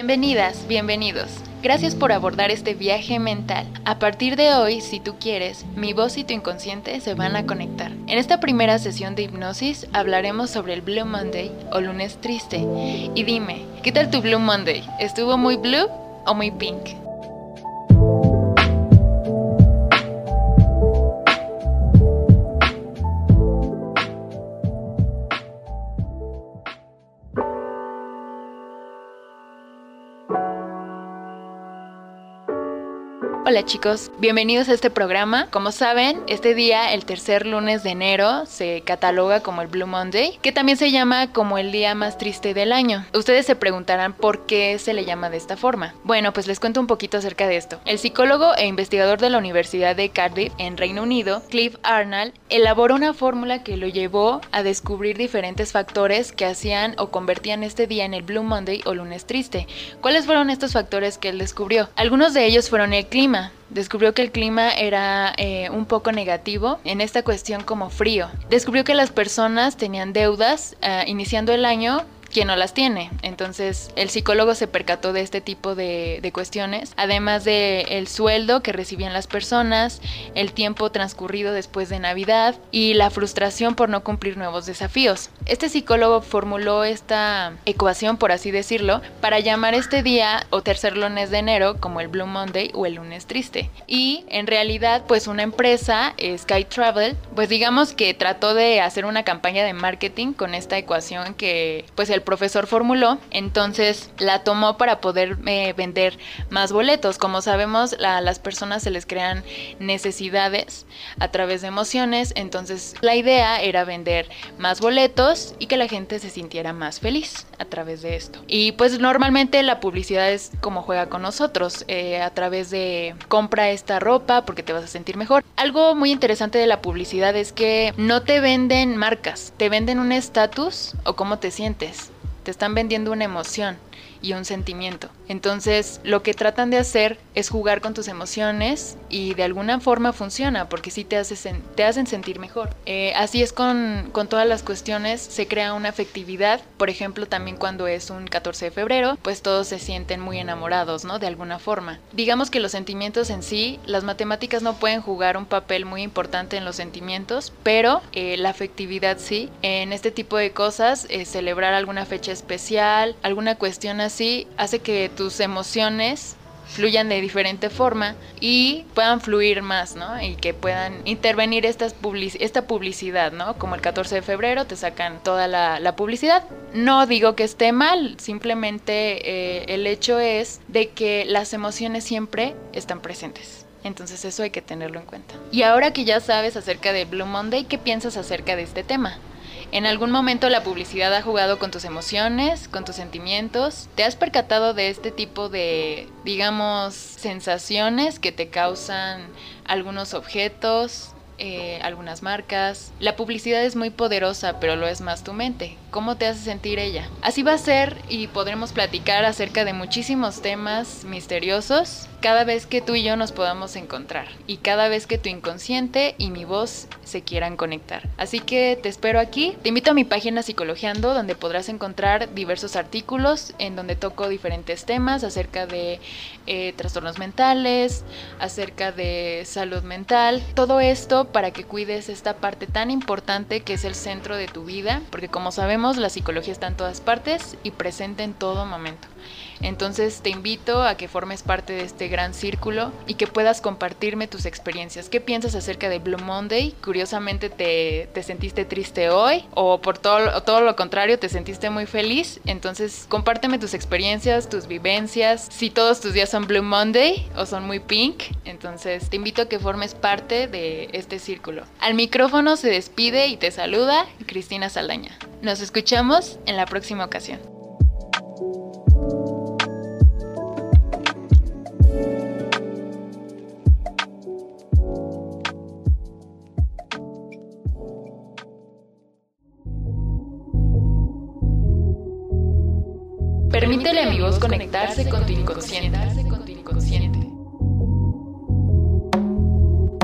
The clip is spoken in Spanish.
Bienvenidas, bienvenidos. Gracias por abordar este viaje mental. A partir de hoy, si tú quieres, mi voz y tu inconsciente se van a conectar. En esta primera sesión de hipnosis hablaremos sobre el Blue Monday o lunes triste. Y dime, ¿qué tal tu Blue Monday? ¿Estuvo muy blue o muy pink? Hola chicos, bienvenidos a este programa. Como saben, este día, el tercer lunes de enero, se cataloga como el Blue Monday, que también se llama como el día más triste del año. Ustedes se preguntarán por qué se le llama de esta forma. Bueno, pues les cuento un poquito acerca de esto. El psicólogo e investigador de la Universidad de Cardiff en Reino Unido, Cliff Arnold, elaboró una fórmula que lo llevó a descubrir diferentes factores que hacían o convertían este día en el Blue Monday o lunes triste. ¿Cuáles fueron estos factores que él descubrió? Algunos de ellos fueron el clima, Descubrió que el clima era eh, un poco negativo en esta cuestión como frío. Descubrió que las personas tenían deudas eh, iniciando el año quien no las tiene. Entonces el psicólogo se percató de este tipo de, cuestiones, además de el sueldo que recibían las personas, el tiempo transcurrido después de Navidad y la frustración por no cumplir nuevos desafíos. Este psicólogo formuló esta ecuación, por así decirlo, para llamar este día o tercer lunes de enero como el Blue Monday o el lunes triste. Y en realidad, pues una empresa, Sky Travel, pues digamos que trató de hacer una campaña de marketing con esta ecuación que pues el profesor formuló, entonces la tomó para poder eh, vender más boletos. Como sabemos, a las personas se les crean necesidades a través de emociones, entonces la idea era vender más boletos y que la gente se sintiera más feliz a través de esto. Y pues normalmente la publicidad es como juega con nosotros, eh, a través de compra esta ropa porque te vas a sentir mejor. Algo muy interesante de la publicidad es que no te venden marcas, te venden un estatus o cómo te sientes te están vendiendo una emoción y un sentimiento. Entonces, lo que tratan de hacer es jugar con tus emociones y de alguna forma funciona porque sí te, hace te hacen sentir mejor. Eh, así es con, con, todas las cuestiones, se crea una afectividad. Por ejemplo, también cuando es un 14 de febrero, pues todos se sienten muy enamorados, ¿no? De alguna forma. Digamos que los sentimientos en sí, las matemáticas no pueden jugar un papel muy importante en los sentimientos, pero eh, la afectividad sí. En este tipo de cosas, eh, celebrar alguna fecha especial, alguna cuestión así, hace que tus emociones fluyan de diferente forma y puedan fluir más, ¿no? Y que puedan intervenir estas esta publicidad, ¿no? Como el 14 de febrero te sacan toda la, publicidad. No digo que esté mal, simplemente eh, el hecho es de que las emociones siempre están presentes. Entonces eso hay que tenerlo en cuenta. Y ahora que ya sabes acerca de Blue Monday, ¿qué piensas acerca de este tema? ¿En algún momento la publicidad ha jugado con tus emociones, con tus sentimientos? ¿Te has percatado de este tipo de, digamos, sensaciones que te causan algunos objetos, eh, algunas marcas. La publicidad es muy poderosa, pero lo es más tu mente. ¿Cómo te hace sentir ella? Así va a ser y podremos platicar acerca de muchísimos temas misteriosos cada vez que tú y yo nos podamos encontrar y cada vez que tu inconsciente y mi voz se quieran conectar. Así que te espero aquí. Te invito a mi página Psicologiando donde podrás encontrar diversos artículos en donde toco diferentes temas acerca de eh, trastornos mentales, acerca de salud mental, todo esto para que cuides esta parte tan importante que es el centro de tu vida, porque como sabemos la psicología está en todas partes y presente en todo momento. Entonces te invito a que formes parte de este gran círculo y que puedas compartirme tus experiencias. ¿Qué piensas acerca de Blue Monday? Curiosamente te, te sentiste triste hoy o por todo, todo lo contrario te sentiste muy feliz. Entonces compárteme tus experiencias, tus vivencias, si todos tus días son Blue Monday o son muy pink. Entonces te invito a que formes parte de este círculo. Al micrófono se despide y te saluda Cristina Saldaña. Nos escuchamos en la próxima ocasión. Permítele a mi voz conectarse con tu inconsciente.